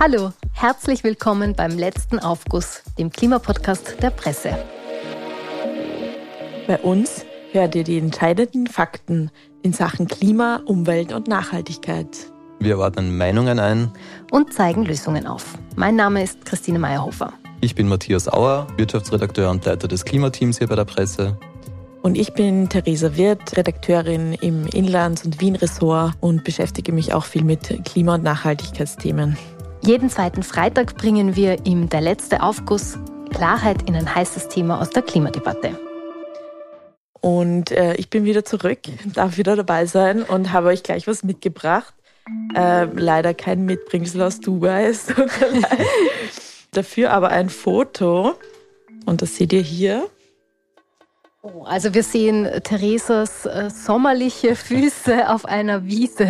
Hallo, herzlich willkommen beim letzten Aufguss, dem Klimapodcast der Presse. Bei uns hört ihr die entscheidenden Fakten in Sachen Klima, Umwelt und Nachhaltigkeit. Wir ordnen Meinungen ein und zeigen Lösungen auf. Mein Name ist Christine Meyerhofer. Ich bin Matthias Auer, Wirtschaftsredakteur und Leiter des Klimateams hier bei der Presse. Und ich bin Theresa Wirth, Redakteurin im Inlands- und Wien-Ressort und beschäftige mich auch viel mit Klima- und Nachhaltigkeitsthemen. Jeden zweiten Freitag bringen wir ihm der letzte Aufguss Klarheit in ein heißes Thema aus der Klimadebatte. Und äh, ich bin wieder zurück, darf wieder dabei sein und habe euch gleich was mitgebracht. Äh, leider kein Mitbringsel aus Dubai, Dafür aber ein Foto. Und das seht ihr hier. Oh, also wir sehen Theresas äh, sommerliche Füße auf einer Wiese.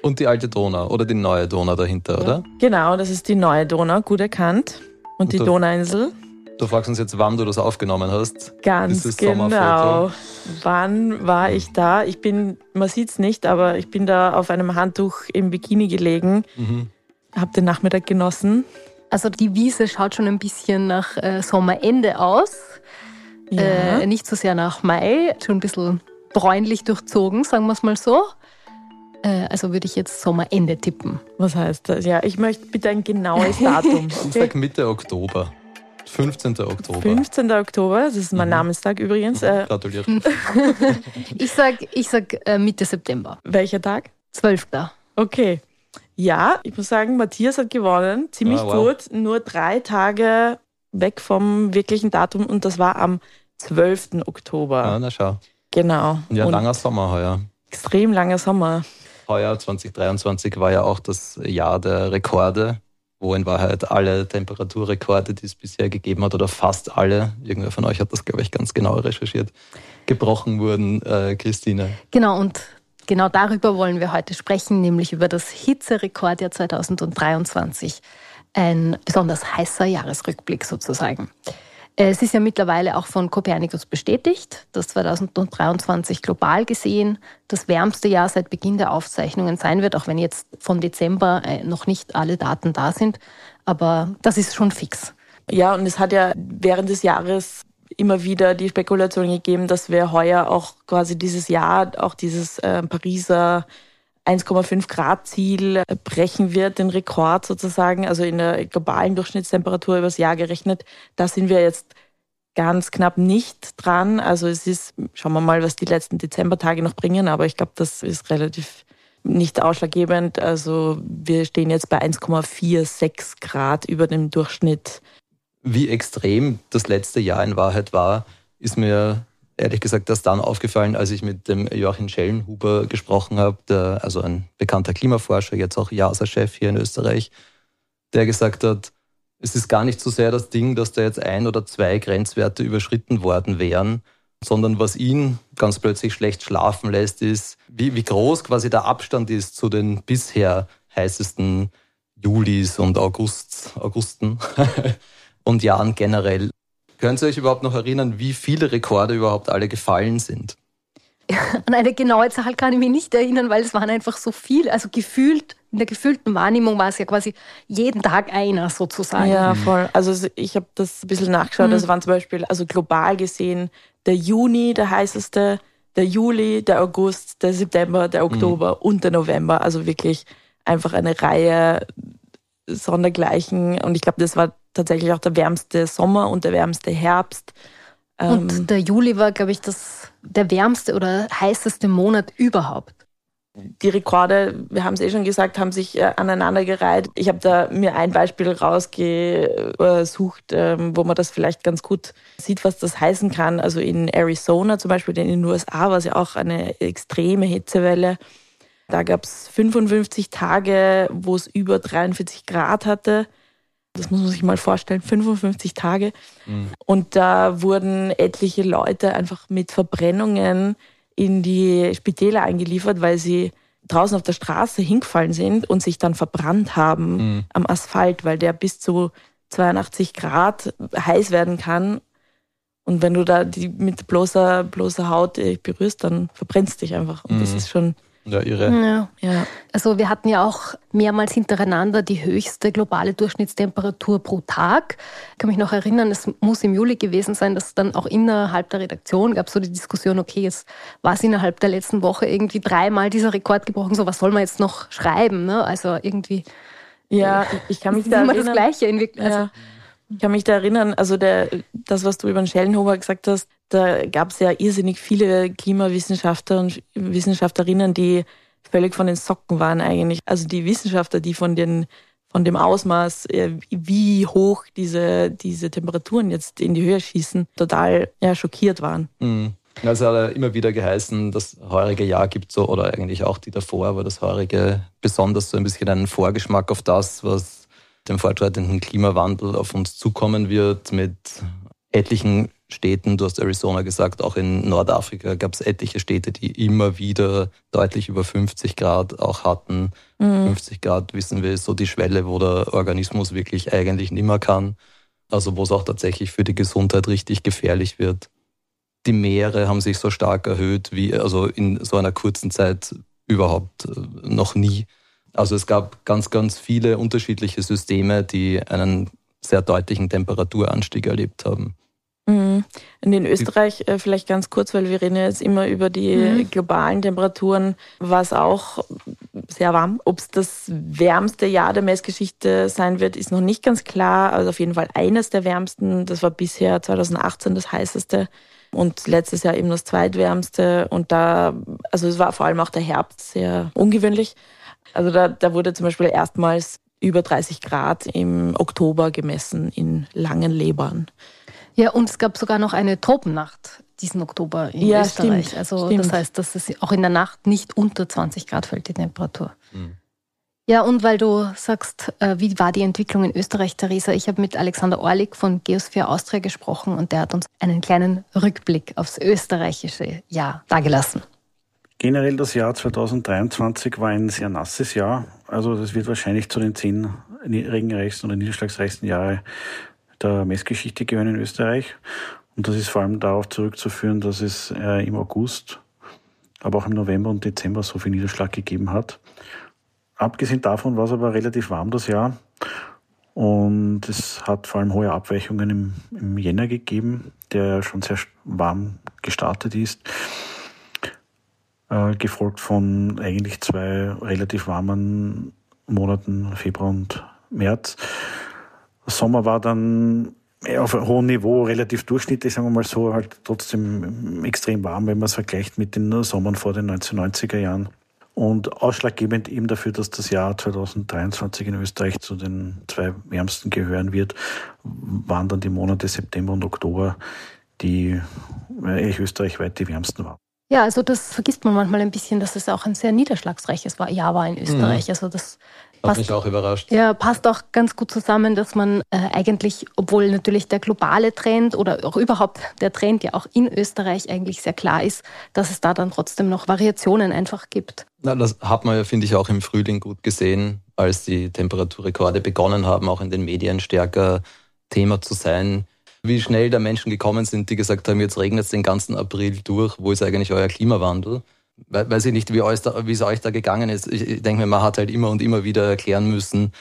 Und die alte Donau oder die neue Donau dahinter, oder? Genau, das ist die neue Donau, gut erkannt. Und, Und die Donauinsel. Du fragst uns jetzt, wann du das aufgenommen hast. Ganz genau. Wann war ich da? Ich bin, man sieht es nicht, aber ich bin da auf einem Handtuch im Bikini gelegen. Mhm. Hab den Nachmittag genossen. Also die Wiese schaut schon ein bisschen nach äh, Sommerende aus. Ja. Äh, nicht so sehr nach Mai, schon ein bisschen bräunlich durchzogen, sagen wir es mal so. Äh, also würde ich jetzt Sommerende tippen. Was heißt das? Ja, ich möchte bitte ein genaues Datum. ich sag Mitte Oktober. 15. Oktober. 15. Oktober, das ist mein mhm. Namenstag übrigens. Mhm. Äh, Gratuliert. ich sag, ich sag äh, Mitte September. Welcher Tag? 12. Okay. Ja, ich muss sagen, Matthias hat gewonnen. Ziemlich ah, wow. gut. Nur drei Tage weg vom wirklichen Datum und das war am 12. Oktober. Ja, na schau. Genau. Ja, und langer Sommer heuer. Extrem langer Sommer. Heuer 2023 war ja auch das Jahr der Rekorde, wo in Wahrheit alle Temperaturrekorde, die es bisher gegeben hat, oder fast alle, irgendwer von euch hat das, glaube ich, ganz genau recherchiert, gebrochen wurden, äh, Christine. Genau, und genau darüber wollen wir heute sprechen, nämlich über das Hitzerekordjahr 2023 ein besonders heißer Jahresrückblick sozusagen. Es ist ja mittlerweile auch von Copernicus bestätigt, dass 2023 global gesehen das wärmste Jahr seit Beginn der Aufzeichnungen sein wird, auch wenn jetzt von Dezember äh, noch nicht alle Daten da sind. Aber das ist schon fix. Ja, und es hat ja während des Jahres immer wieder die Spekulation gegeben, dass wir heuer auch quasi dieses Jahr auch dieses äh, Pariser 1,5 Grad Ziel brechen wird, den Rekord sozusagen, also in der globalen Durchschnittstemperatur übers Jahr gerechnet. Da sind wir jetzt ganz knapp nicht dran. Also es ist, schauen wir mal, was die letzten Dezembertage noch bringen, aber ich glaube, das ist relativ nicht ausschlaggebend. Also wir stehen jetzt bei 1,46 Grad über dem Durchschnitt. Wie extrem das letzte Jahr in Wahrheit war, ist mir ehrlich gesagt erst dann aufgefallen, als ich mit dem Joachim Schellenhuber gesprochen habe, der, also ein bekannter Klimaforscher, jetzt auch JASA-Chef hier in Österreich, der gesagt hat, es ist gar nicht so sehr das Ding, dass da jetzt ein oder zwei Grenzwerte überschritten worden wären, sondern was ihn ganz plötzlich schlecht schlafen lässt, ist, wie, wie groß quasi der Abstand ist zu den bisher heißesten Julis und Augusts, Augusten und Jahren generell. Können Sie euch überhaupt noch erinnern, wie viele Rekorde überhaupt alle gefallen sind? An eine genaue Zahl kann ich mich nicht erinnern, weil es waren einfach so viele. Also gefühlt, in der gefühlten Wahrnehmung war es ja quasi jeden Tag einer sozusagen. Ja, voll. Also ich habe das ein bisschen nachgeschaut. Mhm. Also waren zum Beispiel, also global gesehen, der Juni der heißeste, der Juli, der August, der September, der Oktober mhm. und der November. Also wirklich einfach eine Reihe Sondergleichen. Und ich glaube, das war tatsächlich auch der wärmste Sommer und der wärmste Herbst. Und ähm, der Juli war, glaube ich, das, der wärmste oder heißeste Monat überhaupt. Die Rekorde, wir haben es eh schon gesagt, haben sich äh, aneinandergereiht. Ich habe da mir ein Beispiel rausgesucht, ähm, wo man das vielleicht ganz gut sieht, was das heißen kann. Also in Arizona zum Beispiel, in den USA war es ja auch eine extreme Hitzewelle. Da gab es 55 Tage, wo es über 43 Grad hatte. Das muss man sich mal vorstellen, 55 Tage. Mhm. Und da wurden etliche Leute einfach mit Verbrennungen in die Spitäler eingeliefert, weil sie draußen auf der Straße hingefallen sind und sich dann verbrannt haben mhm. am Asphalt, weil der bis zu 82 Grad heiß werden kann. Und wenn du da die mit bloßer, bloßer Haut berührst, dann verbrennst dich einfach. Und mhm. das ist schon Ja, irre. Ja. ja. Also wir hatten ja auch mehrmals hintereinander die höchste globale Durchschnittstemperatur pro Tag. Ich kann mich noch erinnern, es muss im Juli gewesen sein, dass dann auch innerhalb der Redaktion gab es so die Diskussion, okay, jetzt war es innerhalb der letzten Woche irgendwie dreimal dieser Rekord gebrochen, so was soll man jetzt noch schreiben? Ne? Also irgendwie. Ja, ich kann mich da immer das Gleiche. In also, ja. Ich kann mich da erinnern, also der, das, was du über den Schellenhofer gesagt hast, da gab es ja irrsinnig viele Klimawissenschaftler und Wissenschaftlerinnen, die völlig von den Socken waren eigentlich. Also die Wissenschaftler, die von den von dem Ausmaß, äh, wie hoch diese, diese Temperaturen jetzt in die Höhe schießen, total ja, schockiert waren. Mhm. Also hat er immer wieder geheißen, das heurige Jahr gibt so, oder eigentlich auch die davor, aber das heurige besonders so ein bisschen einen Vorgeschmack auf das, was dem fortschreitenden Klimawandel auf uns zukommen wird, mit etlichen Städten, du hast Arizona gesagt, auch in Nordafrika gab es etliche Städte, die immer wieder deutlich über 50 Grad auch hatten. Mhm. 50 Grad, wissen wir, ist so die Schwelle, wo der Organismus wirklich eigentlich nimmer kann. Also wo es auch tatsächlich für die Gesundheit richtig gefährlich wird. Die Meere haben sich so stark erhöht wie also in so einer kurzen Zeit überhaupt äh, noch nie. Also es gab ganz, ganz viele unterschiedliche Systeme, die einen sehr deutlichen Temperaturanstieg erlebt haben. Mhm. In Österreich äh, vielleicht ganz kurz, weil wir reden jetzt immer über die mhm. globalen Temperaturen, war es auch sehr warm. Ob es das wärmste Jahr der Messgeschichte sein wird, ist noch nicht ganz klar. Also auf jeden Fall eines der wärmsten. Das war bisher 2018 das heißeste und letztes Jahr eben das zweitwärmste. Und da, also es war vor allem auch der Herbst sehr ungewöhnlich. Also da, da wurde zum Beispiel erstmals über 30 Grad im Oktober gemessen in langen Lebern. Ja, und es gab sogar noch eine Tropennacht diesen Oktober in ja, Österreich. Stimmt, also stimmt. das heißt, dass es auch in der Nacht nicht unter 20 Grad fällt, die Temperatur. Mhm. Ja, und weil du sagst, äh, wie war die Entwicklung in Österreich, Theresa? Ich habe mit Alexander Orlik von Geosphere Austria gesprochen und der hat uns einen kleinen Rückblick aufs österreichische Jahr dargelassen. Generell das Jahr 2023 war ein sehr nasses Jahr. Also das wird wahrscheinlich zu den zehn regenreichsten oder niederschlagsreichsten Jahren der Messgeschichte gehören in Österreich. Und das ist vor allem darauf zurückzuführen, dass es äh, im August, aber auch im November und Dezember so viel Niederschlag gegeben hat. Abgesehen davon war es aber relativ warm das Jahr. Und es hat vor allem hohe Abweichungen im, im Jänner gegeben, der schon sehr warm gestartet ist. Äh, gefolgt von eigentlich zwei relativ warmen Monaten, Februar und März. Sommer war dann auf hohen Niveau relativ durchschnittlich, sagen wir mal so, halt trotzdem extrem warm, wenn man es vergleicht mit den Sommern vor den 1990er Jahren. Und ausschlaggebend eben dafür, dass das Jahr 2023 in Österreich zu den zwei wärmsten gehören wird, waren dann die Monate September und Oktober, die eigentlich österreichweit die wärmsten waren. Ja, also das vergisst man manchmal ein bisschen, dass es auch ein sehr niederschlagsreiches Jahr war in Österreich. Mhm. Also das Passt, Hat mich auch überrascht. Ja, passt auch ganz gut zusammen, dass man äh, eigentlich, obwohl natürlich der globale Trend oder auch überhaupt der Trend ja auch in Österreich eigentlich sehr klar ist, dass es da dann trotzdem noch Variationen einfach gibt. Na, das hat man ja, finde ich, auch im Frühling gut gesehen, als die Temperaturrekorde begonnen haben, auch in den Medien stärker Thema zu sein. Wie schnell da Menschen gekommen sind, die gesagt haben, jetzt regnet es den ganzen April durch, wo ist eigentlich euer Klimawandel? weiß ich nicht, wie, da, wie es euch da gegangen ist. Ich denke mir, man hat halt immer und immer wieder erklären müssen,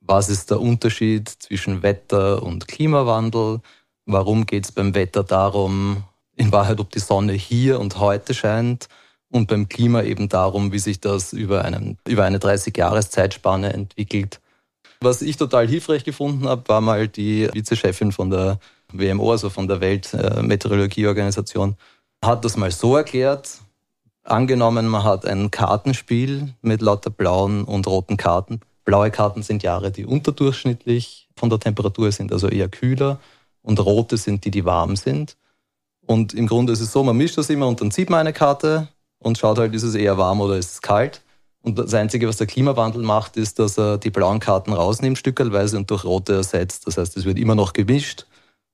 was ist der Unterschied zwischen Wetter und Klimawandel? Warum geht es beim Wetter darum, in Wahrheit, ob die Sonne hier und heute scheint? Und beim Klima eben darum, wie sich das über, einen, über eine 30-Jahres-Zeitspanne entwickelt. Was ich total hilfreich gefunden habe, war mal die Vizechefin von der WMO, also von der Weltmeteorologieorganisation, hat das mal so erklärt, Angenommen, man hat ein Kartenspiel mit lauter blauen und roten Karten. Blaue Karten sind Jahre, die unterdurchschnittlich von der Temperatur sind, also eher kühler. Und rote sind die, die warm sind. Und im Grunde ist es so, man mischt das immer und dann zieht man eine Karte und schaut halt, ist es eher warm oder ist es kalt. Und das Einzige, was der Klimawandel macht, ist, dass er die blauen Karten rausnimmt, stückelweise und durch rote ersetzt. Das heißt, es wird immer noch gemischt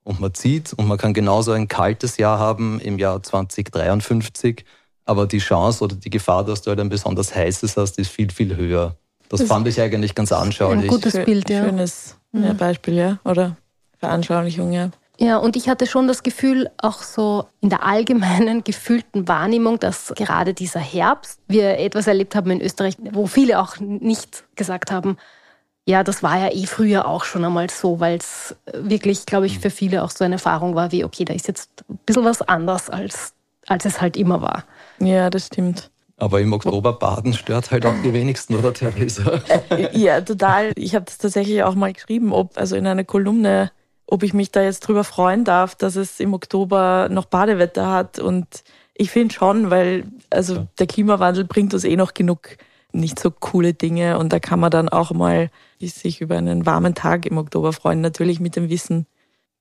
und man zieht und man kann genauso ein kaltes Jahr haben im Jahr 2053 aber die Chance oder die Gefahr, dass du halt ein besonders heißes hast, ist viel, viel höher. Das, das fand ich eigentlich ganz anschaulich. Ein gutes Bild, ja. Schönes ja, mhm. Beispiel, ja. Oder Veranschaulichung, ja. Ja, und ich hatte schon das Gefühl, auch so in der allgemeinen gefühlten Wahrnehmung, dass gerade dieser Herbst wir etwas erlebt haben in Österreich, wo viele auch nicht gesagt haben, ja, das war ja eh früher auch schon einmal so, weil es wirklich, glaube ich, für viele auch so eine Erfahrung war, wie, okay, da ist jetzt ein bisschen was anders, als, als es halt immer war. Ja, das stimmt. Aber im Oktober baden stört halt auch die wenigsten, oder Theresa? Äh, ja, total. Ich habe das tatsächlich auch mal geschrieben, ob, also in einer Kolumne, ob ich mich da jetzt drüber freuen darf, dass es im Oktober noch Badewetter hat. Und ich finde schon, weil also ja. der Klimawandel bringt uns eh noch genug nicht so coole Dinge und da kann man dann auch mal sich über einen warmen Tag im Oktober freuen, natürlich mit dem Wissen,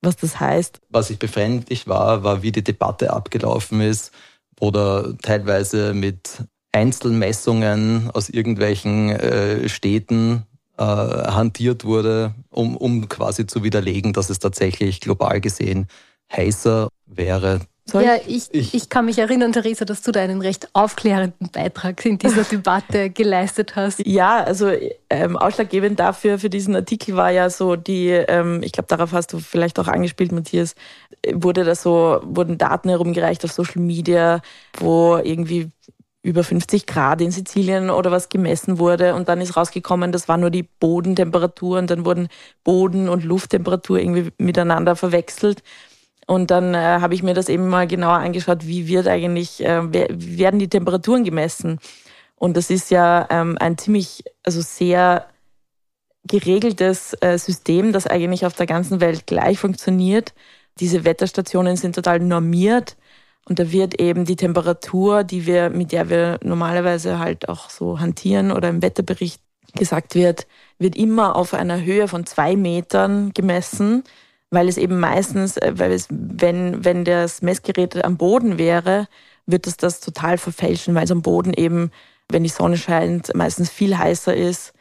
was das heißt. Was ich befremdlich war, war, wie die Debatte abgelaufen ist oder teilweise mit Einzelmessungen aus irgendwelchen äh, Städten äh, hantiert wurde, um, um quasi zu widerlegen, dass es tatsächlich global gesehen heißer wäre. Soll ja, ich, ich, ich, kann mich erinnern, Theresa, dass du da einen recht aufklärenden Beitrag in dieser Debatte geleistet hast. Ja, also ähm, ausschlaggebend dafür, für diesen Artikel war ja so die, ähm, ich glaube, darauf hast du vielleicht auch angespielt, Matthias, wurde da so, wurden Daten herumgereicht auf Social Media, wo irgendwie über 50 Grad in Sizilien oder was gemessen wurde und dann ist rausgekommen, das war nur die Bodentemperatur und dann wurden Boden- und Lufttemperatur irgendwie miteinander verwechselt. Und dann äh, habe ich mir das eben mal genauer angeschaut, wie wird eigentlich, äh, werden die Temperaturen gemessen? Und das ist ja ähm, ein ziemlich, also sehr geregeltes äh, System, das eigentlich auf der ganzen Welt gleich funktioniert. Diese Wetterstationen sind total normiert und da wird eben die Temperatur, die wir, mit der wir normalerweise halt auch so hantieren oder im Wetterbericht gesagt wird, wird immer auf einer Höhe von zwei Metern gemessen weil es eben meistens, äh, weil es, wenn, wenn das Messgerät am Boden wäre, wird es das total verfälschen, weil es am Boden eben, wenn die Sonne scheint, meistens viel heißer ist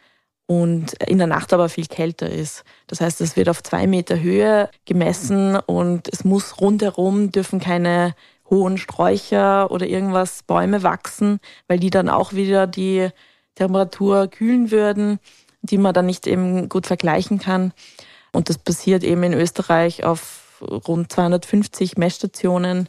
und in der Nacht aber viel kälter ist. Das heißt, es wird auf zwei Meter Höhe gemessen und es muss rundherum dürfen keine hohen Sträucher oder irgendwas Bäume wachsen, weil die dann auch wieder die Temperatur kühlen würden, die man dann nicht eben gut vergleichen kann. Und das passiert eben in Österreich auf rund 250 Messstationen.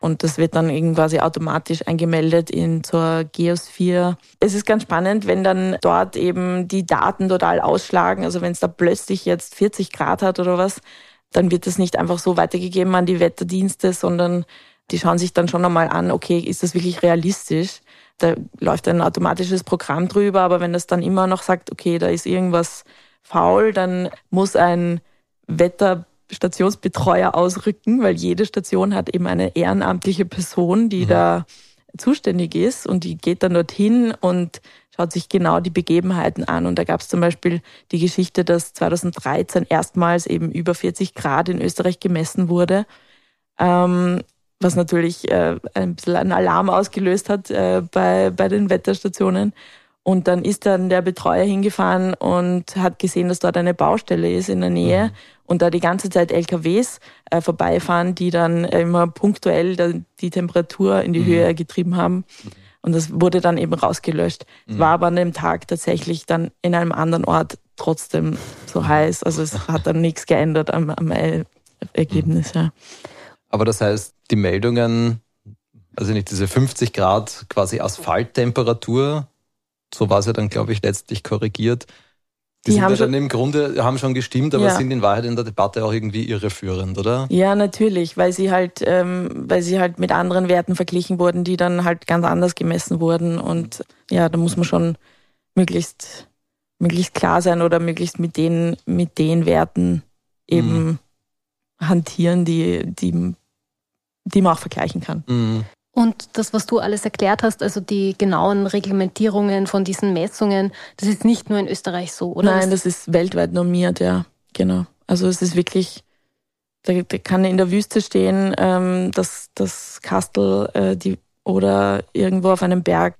Und das wird dann eben quasi automatisch eingemeldet in zur Geosphere. Es ist ganz spannend, wenn dann dort eben die Daten total ausschlagen. Also wenn es da plötzlich jetzt 40 Grad hat oder was, dann wird das nicht einfach so weitergegeben an die Wetterdienste, sondern die schauen sich dann schon einmal an, okay, ist das wirklich realistisch? Da läuft ein automatisches Programm drüber, aber wenn das dann immer noch sagt, okay, da ist irgendwas faul, dann muss ein Wetterstationsbetreuer ausrücken, weil jede Station hat eben eine ehrenamtliche Person, die mhm. da zuständig ist und die geht dann dorthin und schaut sich genau die Begebenheiten an. Und da gab es zum Beispiel die Geschichte, dass 2013 erstmals eben über 40 Grad in Österreich gemessen wurde, ähm, was natürlich äh, ein bisschen einen Alarm ausgelöst hat äh, bei, bei den Wetterstationen. Und dann ist dann der Betreuer hingefahren und hat gesehen, dass dort eine Baustelle ist in der Nähe mhm. und da die ganze Zeit LKWs äh, vorbeifahren, die dann immer punktuell die Temperatur in die mhm. Höhe getrieben haben. Mhm. Und das wurde dann eben rausgelöscht. Es mhm. war aber an dem Tag tatsächlich dann in einem anderen Ort trotzdem so mhm. heiß. Also es hat dann nichts geändert am, am Ergebnis. Ja. Aber das heißt, die Meldungen, also nicht diese 50 Grad quasi Asphalttemperatur, so war es ja dann, glaube ich, letztlich korrigiert. Die, die sind haben ja dann im Grunde, haben schon gestimmt, aber ja. sind in Wahrheit in der Debatte auch irgendwie irreführend, oder? Ja, natürlich, weil sie halt, ähm, weil sie halt mit anderen Werten verglichen wurden, die dann halt ganz anders gemessen wurden. Und ja, da muss man schon möglichst, möglichst klar sein oder möglichst mit den, mit den Werten eben mhm. hantieren, die, die, die man auch vergleichen kann. Mhm. Und das, was du alles erklärt hast, also die genauen Reglementierungen von diesen Messungen, das ist nicht nur in Österreich so, oder? Nein, das ist weltweit normiert, ja, genau. Also es ist wirklich, da, da kann in der Wüste stehen, ähm, das, das Kastel äh, die, oder irgendwo auf einem Berg.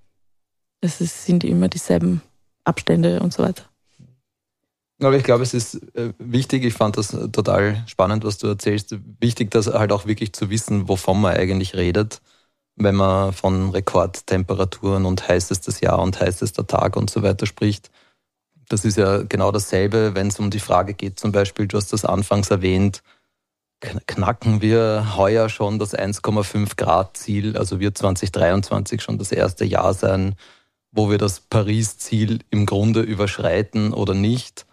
Es ist, sind immer dieselben Abstände und so weiter. Aber ich glaube, es ist äh, wichtig, ich fand das total spannend, was du erzählst, wichtig, das halt auch wirklich zu wissen, wovon man eigentlich redet wenn man von Rekordtemperaturen und heißestes Jahr und heißester Tag und so weiter spricht. Das ist ja genau dasselbe, wenn es um die Frage geht, zum Beispiel, du hast das anfangs erwähnt, knacken wir heuer schon das 1,5 Grad Ziel. Also wird 2023 schon das erste Jahr sein, wo wir das Paris-Ziel im Grunde überschreiten oder nicht.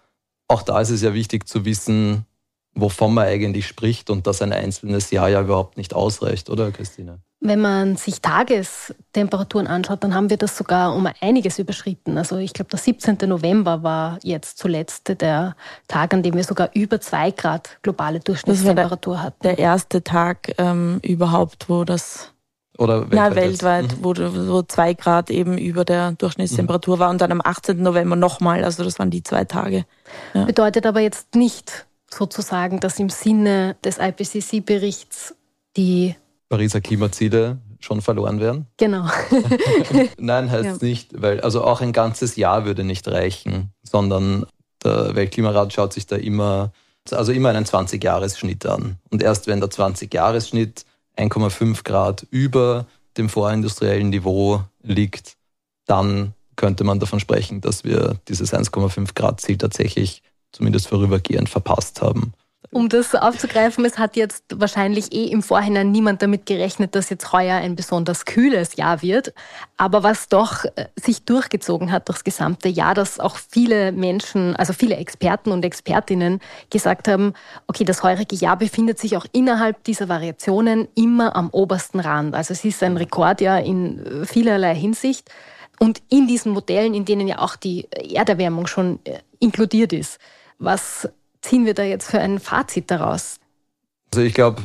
Auch da ist es ja wichtig zu wissen, wovon man eigentlich spricht und dass ein einzelnes Jahr ja überhaupt nicht ausreicht, oder Christine? Wenn man sich Tagestemperaturen anschaut, dann haben wir das sogar um einiges überschritten. Also ich glaube, der 17. November war jetzt zuletzt der Tag, an dem wir sogar über zwei Grad globale Durchschnittstemperatur der, hatten. Der erste Tag ähm, überhaupt, wo das oder weltweit, ja, weltweit mhm. wo, wo zwei Grad eben über der Durchschnittstemperatur mhm. war und dann am 18. November nochmal. Also das waren die zwei Tage. Ja. Bedeutet aber jetzt nicht sozusagen, dass im Sinne des IPCC-Berichts die Pariser Klimaziele schon verloren werden? Genau. Nein, heißt ja. nicht, weil also auch ein ganzes Jahr würde nicht reichen, sondern der Weltklimarat schaut sich da immer, also immer einen 20-Jahres-Schnitt an. Und erst wenn der 20-Jahres-Schnitt 1,5 Grad über dem vorindustriellen Niveau liegt, dann könnte man davon sprechen, dass wir dieses 1,5 Grad Ziel tatsächlich zumindest vorübergehend verpasst haben um das aufzugreifen, es hat jetzt wahrscheinlich eh im Vorhinein niemand damit gerechnet, dass jetzt heuer ein besonders kühles Jahr wird. Aber was doch äh, sich durchgezogen hat durchs gesamte Jahr, dass auch viele Menschen, also viele Experten und Expertinnen gesagt haben, okay, das heurige Jahr befindet sich auch innerhalb dieser Variationen immer am obersten Rand. Also es ist ein Rekordjahr in äh, vielerlei Hinsicht. Und in diesen Modellen, in denen ja auch die Erderwärmung schon äh, inkludiert ist. Was ziehen wir da jetzt für ein Fazit daraus? Also ich glaube,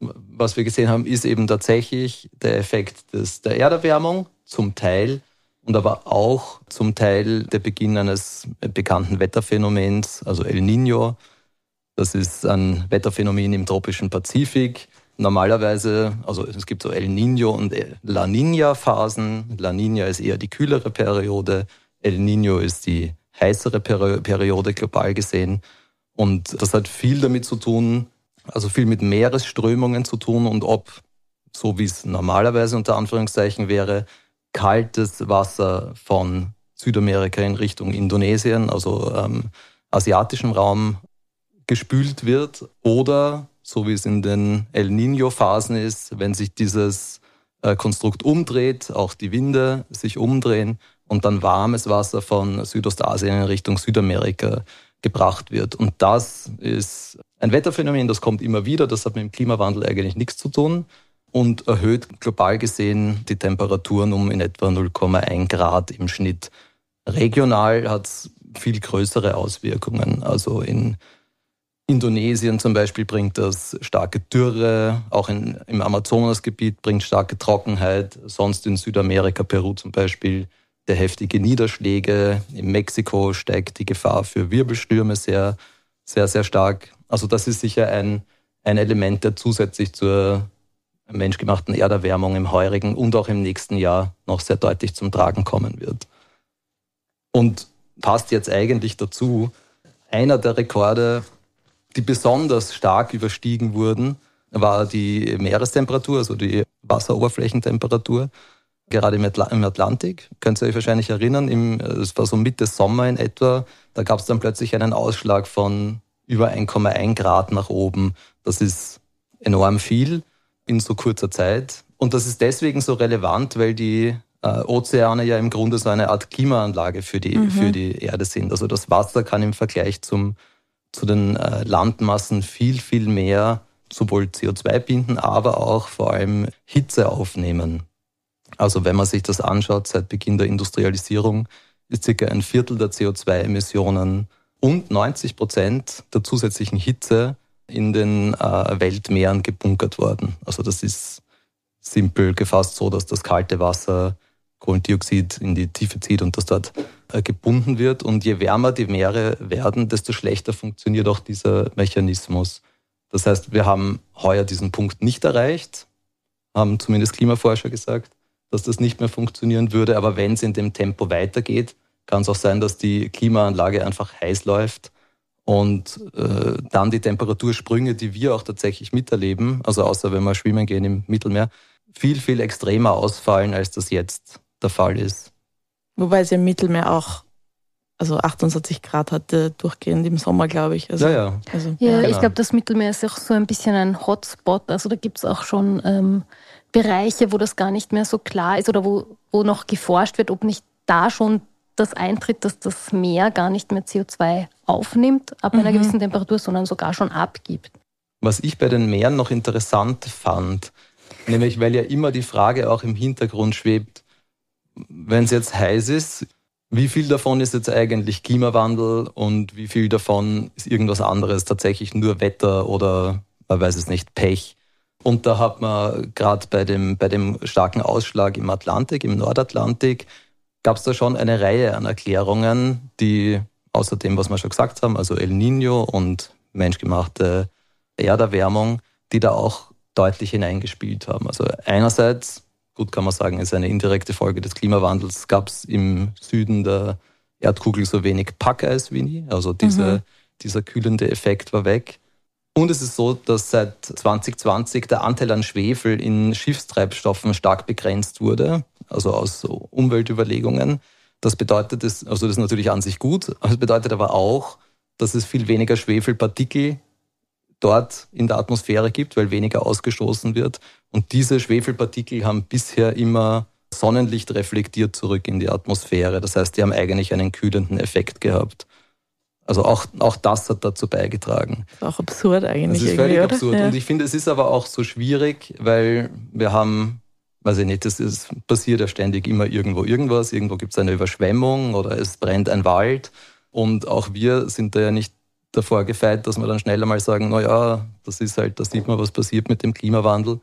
was wir gesehen haben, ist eben tatsächlich der Effekt des, der Erderwärmung zum Teil und aber auch zum Teil der Beginn eines bekannten Wetterphänomens, also El Nino. Das ist ein Wetterphänomen im tropischen Pazifik. Normalerweise, also es gibt so El Nino und La Nina Phasen. La Nina ist eher die kühlere Periode. El Nino ist die heißere Periode global gesehen. Und das hat viel damit zu tun, also viel mit Meeresströmungen zu tun und ob, so wie es normalerweise unter Anführungszeichen wäre, kaltes Wasser von Südamerika in Richtung Indonesien, also ähm, asiatischem Raum, gespült wird oder, so wie es in den El Nino-Phasen ist, wenn sich dieses äh, Konstrukt umdreht, auch die Winde sich umdrehen und dann warmes Wasser von Südostasien in Richtung Südamerika gebracht wird. Und das ist ein Wetterphänomen, das kommt immer wieder, das hat mit dem Klimawandel eigentlich nichts zu tun und erhöht global gesehen die Temperaturen um in etwa 0,1 Grad im Schnitt. Regional hat es viel größere Auswirkungen. Also in Indonesien zum Beispiel bringt das starke Dürre, auch in, im Amazonasgebiet bringt starke Trockenheit, sonst in Südamerika, Peru zum Beispiel der heftige Niederschläge. In Mexiko steigt die Gefahr für Wirbelstürme sehr, sehr, sehr stark. Also das ist sicher ein, ein Element, der zusätzlich zur menschgemachten Erderwärmung im heurigen und auch im nächsten Jahr noch sehr deutlich zum Tragen kommen wird. Und passt jetzt eigentlich dazu, einer der Rekorde, die besonders stark überstiegen wurden, war die Meerestemperatur, also die Wasseroberflächentemperatur gerade im, Atlantik. Könnt ihr euch wahrscheinlich erinnern, es war so Mitte Sommer in etwa, da gab es dann plötzlich einen Ausschlag von über 1,1 Grad nach oben. Das ist enorm viel in so kurzer Zeit. Und das ist deswegen so relevant, weil die äh, Ozeane ja im Grunde so eine Art Klimaanlage für die, mhm. für die Erde sind. Also das Wasser kann im Vergleich zum, zu den äh, Landmassen viel, viel mehr sowohl CO2 binden, aber auch vor allem Hitze aufnehmen. Also wenn man sich das anschaut, seit Beginn der Industrialisierung ist circa ein Viertel der CO2-Emissionen und 90 Prozent der zusätzlichen Hitze in den äh, Weltmeeren gebunkert worden. Also das ist simpel gefasst so, dass das kalte Wasser Kohlendioxid in die Tiefe zieht und das dort äh, gebunden wird. Und je wärmer die Meere werden, desto schlechter funktioniert auch dieser Mechanismus. Das heißt, wir haben heuer diesen Punkt nicht erreicht, haben zumindest Klimaforscher gesagt dass das nicht mehr funktionieren würde. Aber wenn es in dem Tempo weitergeht, kann es auch sein, dass die Klimaanlage einfach heiß läuft und äh, dann die Temperatursprünge, die wir auch tatsächlich miterleben, also außer wenn wir schwimmen gehen im Mittelmeer, viel, viel extremer ausfallen, als das jetzt der Fall ist. Wobei es im Mittelmeer auch also 28 Grad hatte durchgehend im Sommer, glaube ich. Also, ja, ja. Also, ja, ja. ich glaube, das Mittelmeer ist auch so ein bisschen ein Hotspot. Also da gibt es auch schon ähm, Bereiche, wo das gar nicht mehr so klar ist oder wo, wo noch geforscht wird, ob nicht da schon das eintritt, dass das Meer gar nicht mehr CO2 aufnimmt ab mhm. einer gewissen Temperatur, sondern sogar schon abgibt. Was ich bei den Meeren noch interessant fand, nämlich weil ja immer die Frage auch im Hintergrund schwebt, wenn es jetzt heiß ist, wie viel davon ist jetzt eigentlich Klimawandel und wie viel davon ist irgendwas anderes, tatsächlich nur Wetter oder man weiß es nicht, Pech. Und da hat man gerade bei dem, bei dem starken Ausschlag im Atlantik, im Nordatlantik, gab es da schon eine Reihe an Erklärungen, die außer dem, was wir schon gesagt haben, also El Nino und menschgemachte Erderwärmung, die da auch deutlich hineingespielt haben. Also einerseits gut kann man sagen, ist eine indirekte Folge des Klimawandels, gab es im Süden der Erdkugel so wenig Packeis wie nie. Also diese, mhm. dieser kühlende Effekt war weg. Und es ist so, dass seit 2020 der Anteil an Schwefel in Schiffstreibstoffen stark begrenzt wurde, also aus Umweltüberlegungen. Das bedeutet, also das ist natürlich an sich gut, aber es bedeutet aber auch, dass es viel weniger Schwefelpartikel dort in der Atmosphäre gibt, weil weniger ausgestoßen wird. Und diese Schwefelpartikel haben bisher immer Sonnenlicht reflektiert zurück in die Atmosphäre. Das heißt, die haben eigentlich einen kühlenden Effekt gehabt. Also auch, auch das hat dazu beigetragen. Das ist auch absurd eigentlich. Das ist völlig absurd. Ja. Und ich finde, es ist aber auch so schwierig, weil wir haben, weiß ich nicht, es passiert ja ständig immer irgendwo irgendwas. Irgendwo gibt es eine Überschwemmung oder es brennt ein Wald. Und auch wir sind da ja nicht davor gefeit, dass wir dann schnell einmal sagen, na ja, das ist halt, da sieht man, was passiert mit dem Klimawandel.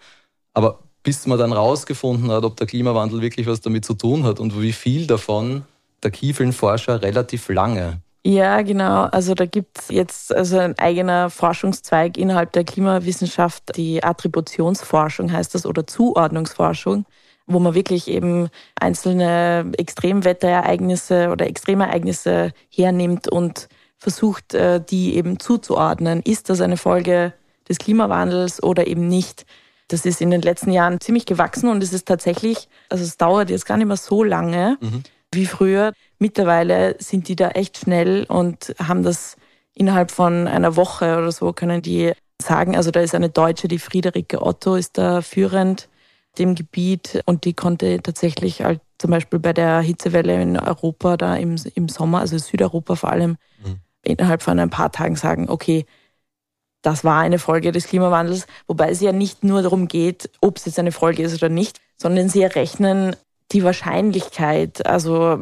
Aber bis man dann rausgefunden hat, ob der Klimawandel wirklich was damit zu tun hat und wie viel davon, da kiefeln Forscher relativ lange. Ja, genau. Also da gibt es jetzt also ein eigener Forschungszweig innerhalb der Klimawissenschaft, die Attributionsforschung heißt das oder Zuordnungsforschung, wo man wirklich eben einzelne Extremwetterereignisse oder Extremereignisse hernimmt und versucht, äh, die eben zuzuordnen. Ist das eine Folge des Klimawandels oder eben nicht? Das ist in den letzten Jahren ziemlich gewachsen und es ist tatsächlich, also es dauert jetzt gar nicht mehr so lange mhm. wie früher. Mittlerweile sind die da echt schnell und haben das innerhalb von einer Woche oder so können die sagen. Also da ist eine Deutsche, die Friederike Otto ist da führend dem Gebiet und die konnte tatsächlich halt zum Beispiel bei der Hitzewelle in Europa da im, im Sommer, also Südeuropa vor allem, mhm. innerhalb von ein paar Tagen sagen, okay, das war eine Folge des Klimawandels, wobei es ja nicht nur darum geht, ob es jetzt eine Folge ist oder nicht, sondern sie errechnen die Wahrscheinlichkeit, also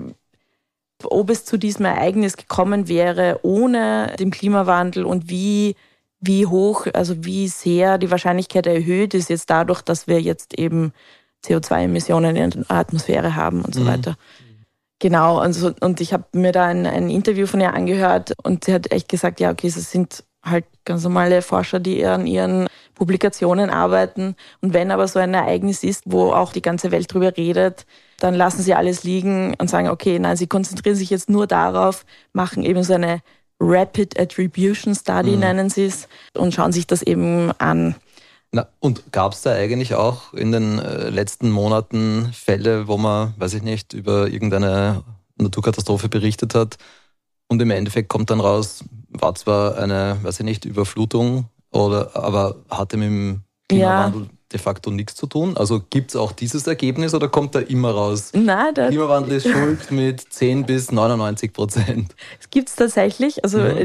ob es zu diesem Ereignis gekommen wäre ohne den Klimawandel und wie, wie hoch, also wie sehr die Wahrscheinlichkeit erhöht ist jetzt dadurch, dass wir jetzt eben CO2-Emissionen in der Atmosphäre haben und so mhm. weiter. Genau, und, so, und ich habe mir da ein, ein Interview von ihr angehört und sie hat echt gesagt, ja, okay, es sind halt ganz normale Forscher, die an ihren Publikationen arbeiten. Und wenn aber so ein Ereignis ist, wo auch die ganze Welt drüber redet, dann lassen sie alles liegen und sagen, okay, nein, sie konzentrieren sich jetzt nur darauf, machen eben so eine Rapid Attribution Study, mhm. nennen sie es, und schauen sich das eben an. Na, und gab es da eigentlich auch in den äh, letzten Monaten Fälle, wo man, weiß ich nicht, über irgendeine Naturkatastrophe berichtet hat und im Endeffekt kommt dann raus, war zwar eine, weiß ich nicht, Überflutung, oder, aber hatte mit dem Klimawandel ja. de facto nichts zu tun? Also gibt es auch dieses Ergebnis oder kommt da immer raus? Nein, der Klimawandel ist schuld mit 10 bis 99 Prozent. Es gibt es tatsächlich. Also ja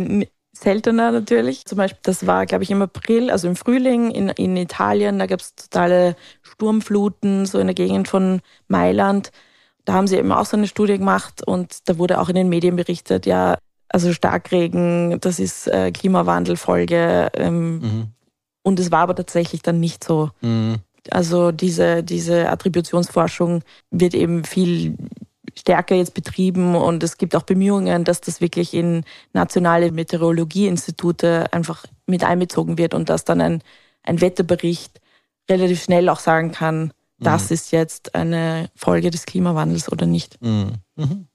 seltener natürlich. Zum Beispiel, das war, glaube ich, im April, also im Frühling in, in Italien, da gab es totale Sturmfluten, so in der Gegend von Mailand. Da haben sie eben auch so eine Studie gemacht und da wurde auch in den Medien berichtet, ja, also Starkregen, das ist äh, Klimawandelfolge. Ähm, mhm. Und es war aber tatsächlich dann nicht so. Mhm. Also diese, diese Attributionsforschung wird eben viel stärker jetzt betrieben und es gibt auch Bemühungen, dass das wirklich in nationale Meteorologieinstitute einfach mit einbezogen wird und dass dann ein, ein Wetterbericht relativ schnell auch sagen kann, das mhm. ist jetzt eine Folge des Klimawandels oder nicht. Mhm. Mhm.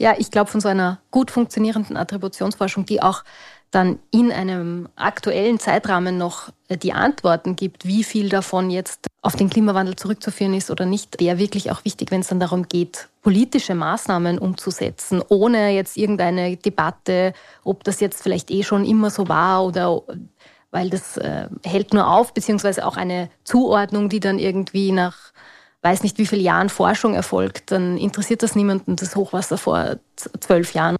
Ja, ich glaube, von so einer gut funktionierenden Attributionsforschung, die auch dann in einem aktuellen Zeitrahmen noch äh, die Antworten gibt, wie viel davon jetzt auf den Klimawandel zurückzuführen ist oder nicht, wäre wirklich auch wichtig, wenn es dann darum geht, politische Maßnahmen umzusetzen, ohne jetzt irgendeine Debatte, ob das jetzt vielleicht eh schon immer so war oder weil das äh, hält nur auf, beziehungsweise auch eine Zuordnung, die dann irgendwie nach weiß nicht wie vielen Jahren Forschung erfolgt, dann interessiert das niemanden, das Hochwasser vor zwölf Jahren.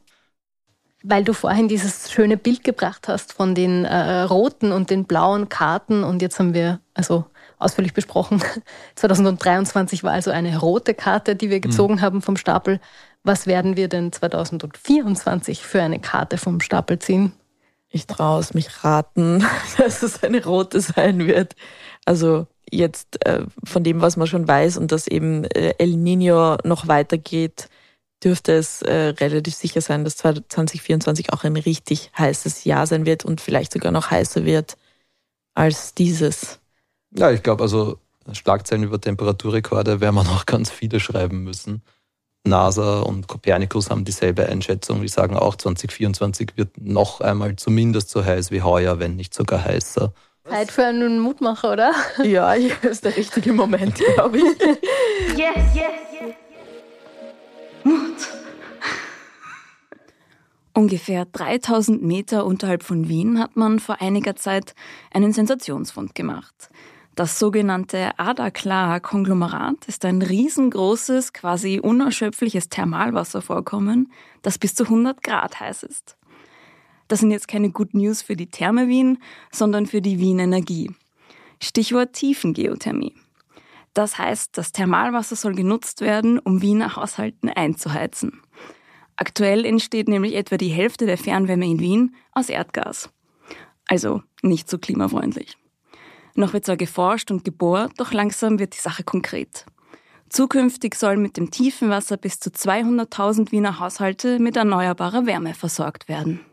Weil du vorhin dieses schöne Bild gebracht hast von den äh, roten und den blauen Karten und jetzt haben wir also ausführlich besprochen, 2023 war also eine rote Karte, die wir mhm. gezogen mhm. haben vom Stapel. Was werden wir denn 2024 für eine Karte vom Stapel ziehen? Ich traue es mich raten, dass es eine rote sein wird. Also jetzt äh, von dem, was man schon weiß und dass eben äh, El Nino noch weitergeht, dürfte es äh, relativ sicher sein, dass 2024 auch ein richtig heißes Jahr sein wird und vielleicht sogar noch heißer wird als dieses. Ja, ich glaube, also Schlagzeilen über Temperaturrekorde werden wir noch ganz viele schreiben müssen. NASA und Copernicus haben dieselbe Einschätzung. Die sagen auch, 2024 wird noch einmal zumindest so heiß wie heuer, wenn nicht sogar heißer. Zeit für einen Mutmacher, oder? Ja, das ist der richtige Moment, glaube ich. Yes, yes, yes. Mut. Ungefähr 3000 Meter unterhalb von Wien hat man vor einiger Zeit einen Sensationsfund gemacht. Das sogenannte Adaklar-Konglomerat ist ein riesengroßes, quasi unerschöpfliches Thermalwasservorkommen, das bis zu 100 Grad heiß ist. Das sind jetzt keine Good News für die Therme Wien, sondern für die Wien Energie. Stichwort Tiefengeothermie. Das heißt, das Thermalwasser soll genutzt werden, um Wiener Haushalten einzuheizen. Aktuell entsteht nämlich etwa die Hälfte der Fernwärme in Wien aus Erdgas. Also nicht so klimafreundlich. Noch wird zwar geforscht und gebohrt, doch langsam wird die Sache konkret. Zukünftig sollen mit dem Tiefenwasser bis zu 200.000 Wiener Haushalte mit erneuerbarer Wärme versorgt werden.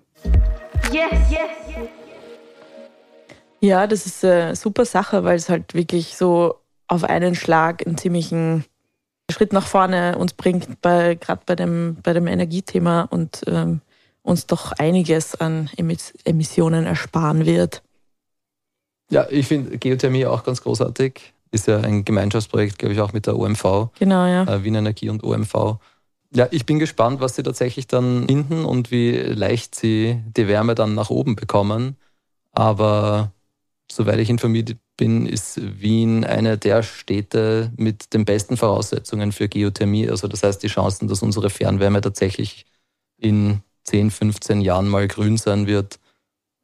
Yes, yes. Ja, das ist eine super Sache, weil es halt wirklich so auf einen Schlag einen ziemlichen Schritt nach vorne uns bringt, bei, gerade bei dem, bei dem Energiethema und ähm, uns doch einiges an Emissionen ersparen wird. Ja, ich finde Geothermie auch ganz großartig. Ist ja ein Gemeinschaftsprojekt, glaube ich, auch mit der OMV. Genau, ja. Äh, Wien Energie und OMV. Ja, ich bin gespannt, was sie tatsächlich dann finden und wie leicht sie die Wärme dann nach oben bekommen. Aber soweit ich informiert bin, ist Wien eine der Städte mit den besten Voraussetzungen für Geothermie. Also das heißt, die Chancen, dass unsere Fernwärme tatsächlich in 10, 15 Jahren mal grün sein wird,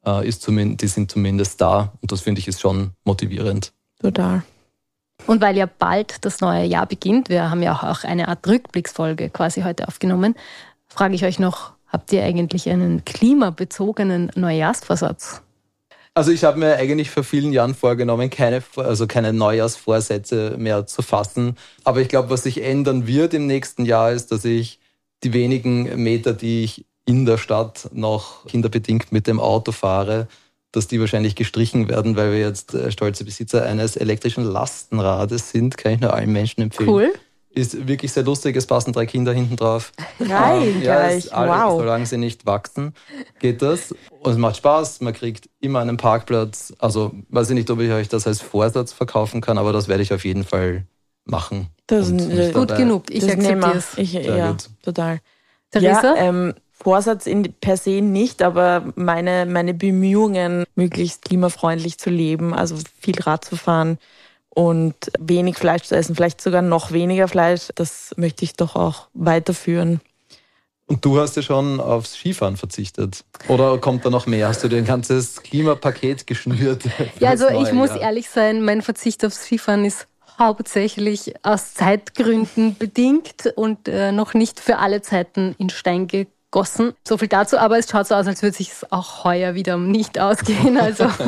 äh, ist zumindest, die sind zumindest da. Und das finde ich ist schon motivierend. Total. Und weil ja bald das neue Jahr beginnt, wir haben ja auch eine Art Rückblicksfolge quasi heute aufgenommen, frage ich euch noch, habt ihr eigentlich einen klimabezogenen Neujahrsvorsatz? Also ich habe mir eigentlich vor vielen Jahren vorgenommen, keine, also keine Neujahrsvorsätze mehr zu fassen. Aber ich glaube, was sich ändern wird im nächsten Jahr, ist, dass ich die wenigen Meter, die ich in der Stadt noch kinderbedingt mit dem Auto fahre, dass die wahrscheinlich gestrichen werden, weil wir jetzt äh, stolze Besitzer eines elektrischen Lastenrades sind. Kann ich nur allen Menschen empfehlen. Cool. Ist wirklich sehr lustig. Es passen drei Kinder hinten drauf. Geil, ähm, ja, gleich. Alle, wow. Solange sie nicht wachsen, geht das. Und es macht Spaß. Man kriegt immer einen Parkplatz. Also weiß ich nicht, ob ich euch das als Vorsatz verkaufen kann, aber das werde ich auf jeden Fall machen. Das ist gut genug. Ich akzeptiere es. ja, gut. total. Theresa? Ja, ähm, Vorsatz in, per se nicht, aber meine, meine Bemühungen, möglichst klimafreundlich zu leben, also viel Rad zu fahren und wenig Fleisch zu essen, vielleicht sogar noch weniger Fleisch, das möchte ich doch auch weiterführen. Und du hast ja schon aufs Skifahren verzichtet. Oder kommt da noch mehr? Hast du dir ein ganzes Klimapaket geschnürt? Ja, also ich muss Jahr? ehrlich sein, mein Verzicht aufs Skifahren ist hauptsächlich aus Zeitgründen bedingt und äh, noch nicht für alle Zeiten in Stein gekommen gossen. So viel dazu, aber es schaut so aus, als würde sich auch heuer wieder nicht ausgehen. Also.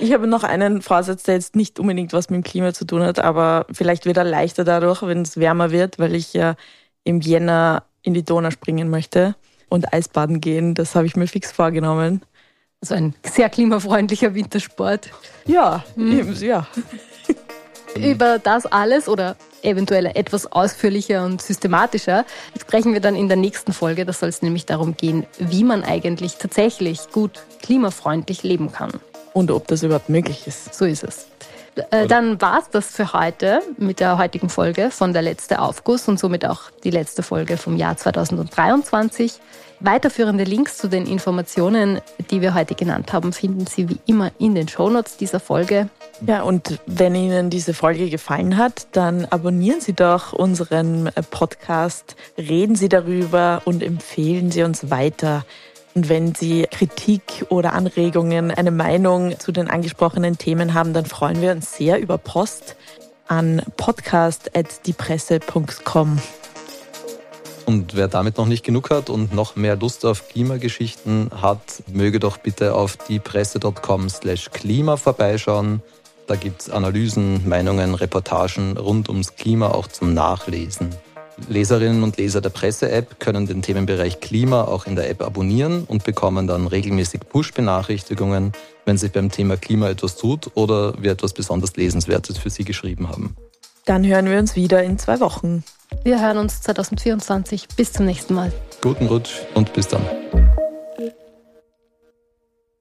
Ich habe noch einen Vorsatz, der jetzt nicht unbedingt was mit dem Klima zu tun hat, aber vielleicht wird er leichter dadurch, wenn es wärmer wird, weil ich ja im Jänner in die Donau springen möchte und Eisbaden gehen. Das habe ich mir fix vorgenommen. Also ein sehr klimafreundlicher Wintersport. Ja, mhm. ja. Über das alles oder eventuell etwas ausführlicher und systematischer sprechen wir dann in der nächsten Folge. Da soll es nämlich darum gehen, wie man eigentlich tatsächlich gut klimafreundlich leben kann. Und ob das überhaupt möglich ist. So ist es. Äh, dann war es das für heute mit der heutigen Folge von der letzte Aufguss und somit auch die letzte Folge vom Jahr 2023. Weiterführende Links zu den Informationen, die wir heute genannt haben, finden Sie wie immer in den Shownotes dieser Folge. Ja, und wenn Ihnen diese Folge gefallen hat, dann abonnieren Sie doch unseren Podcast, reden Sie darüber und empfehlen Sie uns weiter. Und wenn Sie Kritik oder Anregungen, eine Meinung zu den angesprochenen Themen haben, dann freuen wir uns sehr über Post an podcast.diepresse.com. Und wer damit noch nicht genug hat und noch mehr Lust auf Klimageschichten hat, möge doch bitte auf diepresse.com slash Klima vorbeischauen. Da gibt es Analysen, Meinungen, Reportagen rund ums Klima auch zum Nachlesen. Leserinnen und Leser der Presse-App können den Themenbereich Klima auch in der App abonnieren und bekommen dann regelmäßig Push-Benachrichtigungen, wenn sich beim Thema Klima etwas tut oder wir etwas besonders Lesenswertes für Sie geschrieben haben. Dann hören wir uns wieder in zwei Wochen. Wir hören uns 2024. Bis zum nächsten Mal. Guten Rutsch und bis dann.